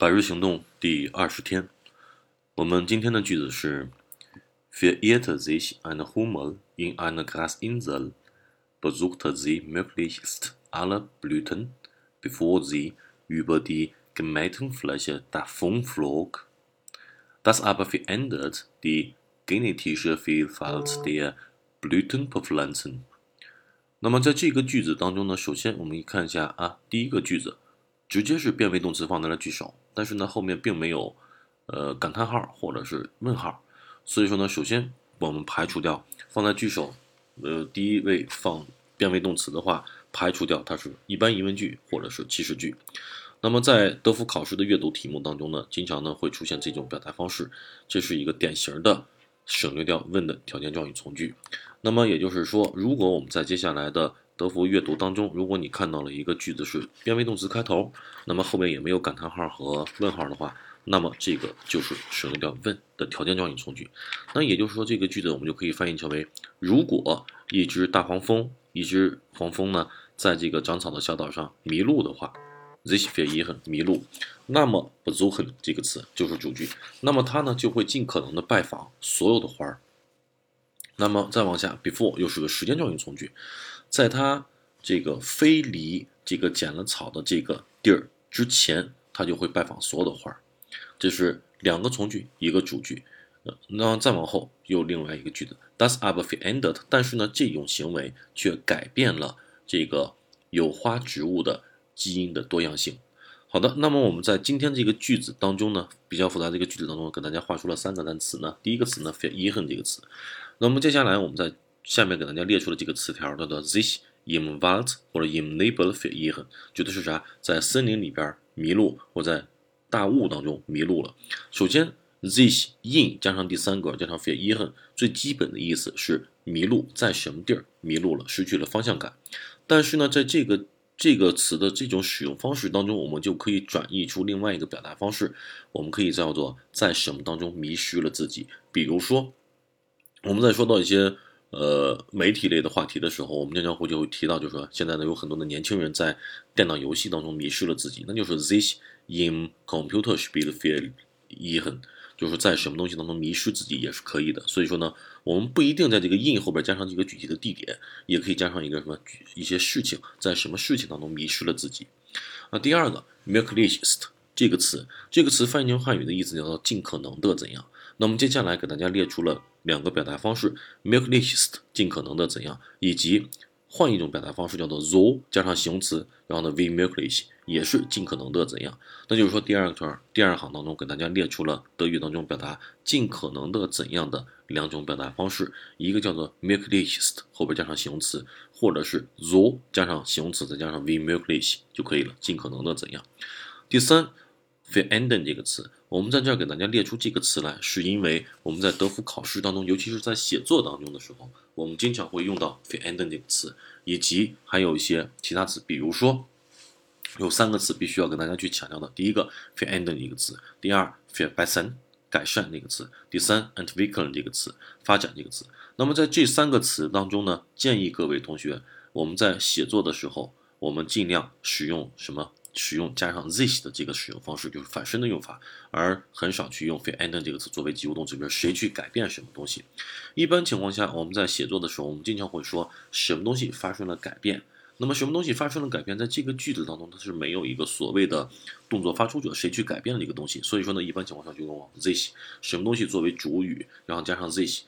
百日行动第二十天，我们今天的句子是：Verehrte sich eine Hummel in einer Grasinsel, besuchte sie möglichst alle Blüten, bevor sie über die gemähten Fläche davonflog. Das aber verändert die genetische Vielfalt der Blütenpflanzen。那么在这个句子当中呢，首先我们看一下啊，第一个句子直接是变位动词放在了句首， 但是呢后面并没有呃感叹号或者是问号，所以说呢，首先我们排除掉放在句首呃第一位放变位动词的话，排除掉它是一般疑问句或者是祈使句。那么在德福考试的阅读题目当中呢，经常呢会出现这种表达方式，这是一个典型的省略掉问的条件状语从句。那么也就是说，如果我们在接下来的德福阅读当中，如果你看到了一个句子是变位动词开头，那么后面也没有感叹号和问号的话，那么这个就是省略掉问的条件状语从句。那也就是说，这个句子我们就可以翻译成为：如果一只大黄蜂，一只黄蜂呢，在这个长草的小岛上迷路的话，this fear 很迷路，那么 b z o h e n 这个词就是主句，那么它呢就会尽可能的拜访所有的花儿。那么再往下，before 又是个时间状语从句，在它这个飞离这个剪了草的这个地儿之前，它就会拜访所有的花儿。这是两个从句，一个主句。呃，那再往后又另外一个句子，does a b e r f i ended？但是呢，这种行为却改变了这个有花植物的基因的多样性。好的，那么我们在今天这个句子当中呢，比较复杂这个句子当中，给大家画出了三个单词呢。第一个词呢，verändern 这个词。那么接下来我们在下面给大家列出了这个词条，叫做 this im Wald 或者 im Nebel verirren，指的是啥？在森林里边迷路，或在大雾当中迷路了。首先，this in 加上第三个加上 verirren，最基本的意思是迷路，在什么地儿迷路了，失去了方向感。但是呢，在这个这个词的这种使用方式当中，我们就可以转译出另外一个表达方式，我们可以叫做在什么当中迷失了自己。比如说。我们在说到一些呃媒体类的话题的时候，我们经常会就会提到，就是说现在呢有很多的年轻人在电脑游戏当中迷失了自己，那就是 this in computer speed field fear in，就是在什么东西当中迷失自己也是可以的。所以说呢，我们不一定在这个 in 后边加上这个具体的地点，也可以加上一个什么一些事情，在什么事情当中迷失了自己。那第二个 m e r k l i c h s t 这个词，这个词翻译成汉语的意思叫做尽可能的怎样。那么接下来给大家列出了两个表达方式：möglichst 尽可能的怎样，以及换一种表达方式叫做 so 加上形容词，然后呢 we möglich 也是尽可能的怎样。那就是说第二圈第二行当中给大家列出了德语当中表达尽可能的怎样的两种表达方式，一个叫做 möglichst 后边加上形容词，或者是 so 加上形容词再加上 we möglich 就可以了，尽可能的怎样。第三。verändern 这个词，我们在这儿给大家列出这个词来，是因为我们在德福考试当中，尤其是在写作当中的时候，我们经常会用到 verändern 这个词，以及还有一些其他词，比如说有三个词必须要跟大家去强调的，第一个 verändern 这个词，第二 f e r b e s s e n 改善那个词，第三 entwickeln 这个词发展这个词。那么在这三个词当中呢，建议各位同学，我们在写作的时候，我们尽量使用什么？使用加上 this 的这个使用方式，就是反身的用法，而很少去用 verändern 这个词作为及物动词，比如谁去改变什么东西。一般情况下，我们在写作的时候，我们经常会说什么东西发生了改变。那么什么东西发生了改变，在这个句子当中，它是没有一个所谓的动作发出者，谁去改变了这个东西。所以说呢，一般情况下就用 this 什么东西作为主语，然后加上 this。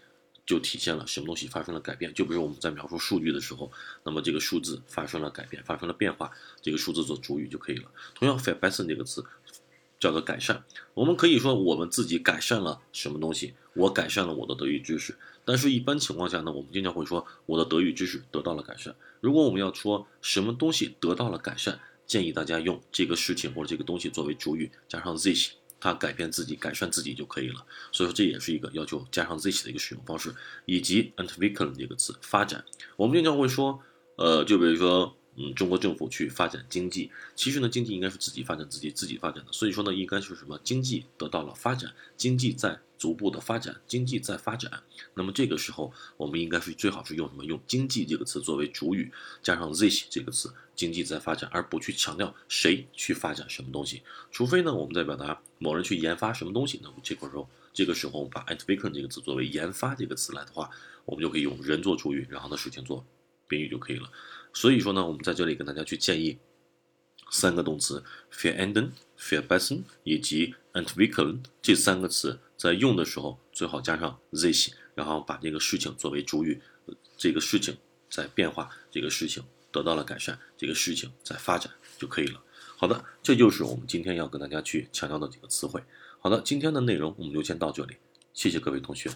就体现了什么东西发生了改变。就比如我们在描述数据的时候，那么这个数字发生了改变，发生了变化，这个数字做主语就可以了。同样，verbessern 这个词叫做改善。我们可以说我们自己改善了什么东西，我改善了我的德语知识。但是，一般情况下呢，我们经常会说我的德语知识得到了改善。如果我们要说什么东西得到了改善，建议大家用这个事情或者这个东西作为主语，加上 this。他改变自己、改善自己就可以了，所以说这也是一个要求加上 this 的一个使用方式，以及 entwickeln 这个词发展。我们经常会说，呃，就比如说，嗯，中国政府去发展经济，其实呢，经济应该是自己发展自己、自己发展的。所以说呢，应该是什么？经济得到了发展，经济在逐步的发展，经济在发展。那么这个时候，我们应该是最好是用什么？用经济这个词作为主语，加上 this 这个词，经济在发展，而不去强调谁去发展什么东西。除非呢，我们在表达某人去研发什么东西，那么这块时候，这个时候我们把 at vicken 这个词作为研发这个词来的话，我们就可以用人做主语，然后呢事情做宾语就可以了。所以说呢，我们在这里跟大家去建议三个动词 f e r e n d e n f e r b e s s e n 以及 And weaken 这三个词，在用的时候最好加上 this，然后把这个事情作为主语，这个事情在变化，这个事情得到了改善，这个事情在发展就可以了。好的，这就是我们今天要跟大家去强调的几个词汇。好的，今天的内容我们就先到这里，谢谢各位同学。